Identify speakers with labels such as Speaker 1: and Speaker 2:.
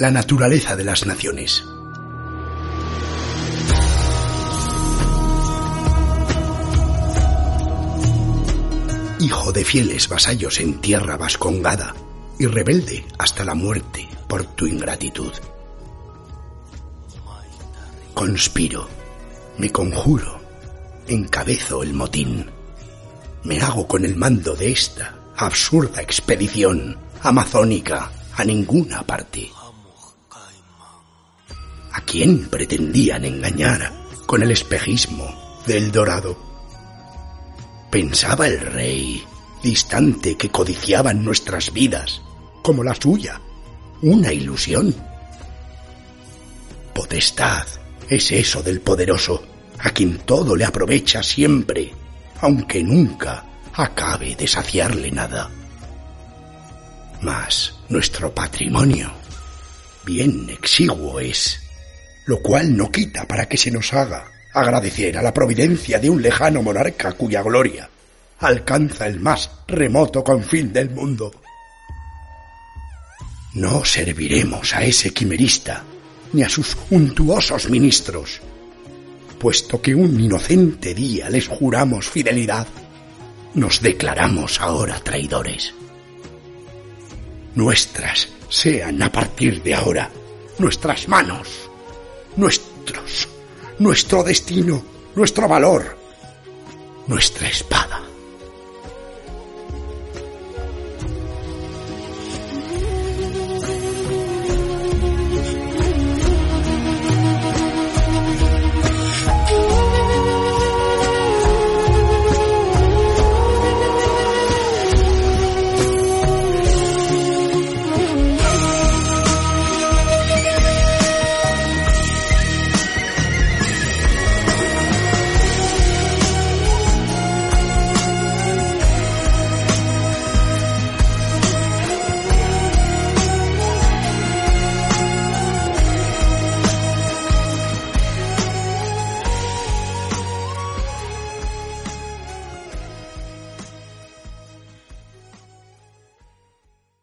Speaker 1: la naturaleza de las naciones. Hijo de fieles vasallos en tierra vascongada y rebelde hasta la muerte por tu ingratitud. Conspiro, me conjuro, encabezo el motín. Me hago con el mando de esta absurda expedición amazónica a ninguna parte. ¿A quién pretendían engañar con el espejismo del dorado? Pensaba el rey, distante, que codiciaban nuestras vidas, como la suya, una ilusión. Potestad es eso del poderoso, a quien todo le aprovecha siempre, aunque nunca acabe de saciarle nada. Mas nuestro patrimonio bien exiguo es, lo cual no quita para que se nos haga agradecer a la providencia de un lejano monarca cuya gloria alcanza el más remoto confín del mundo. No serviremos a ese quimerista ni a sus untuosos ministros, puesto que un inocente día les juramos fidelidad, nos declaramos ahora traidores. Nuestras sean a partir de ahora nuestras manos, nuestros, nuestro destino, nuestro valor, nuestra espada.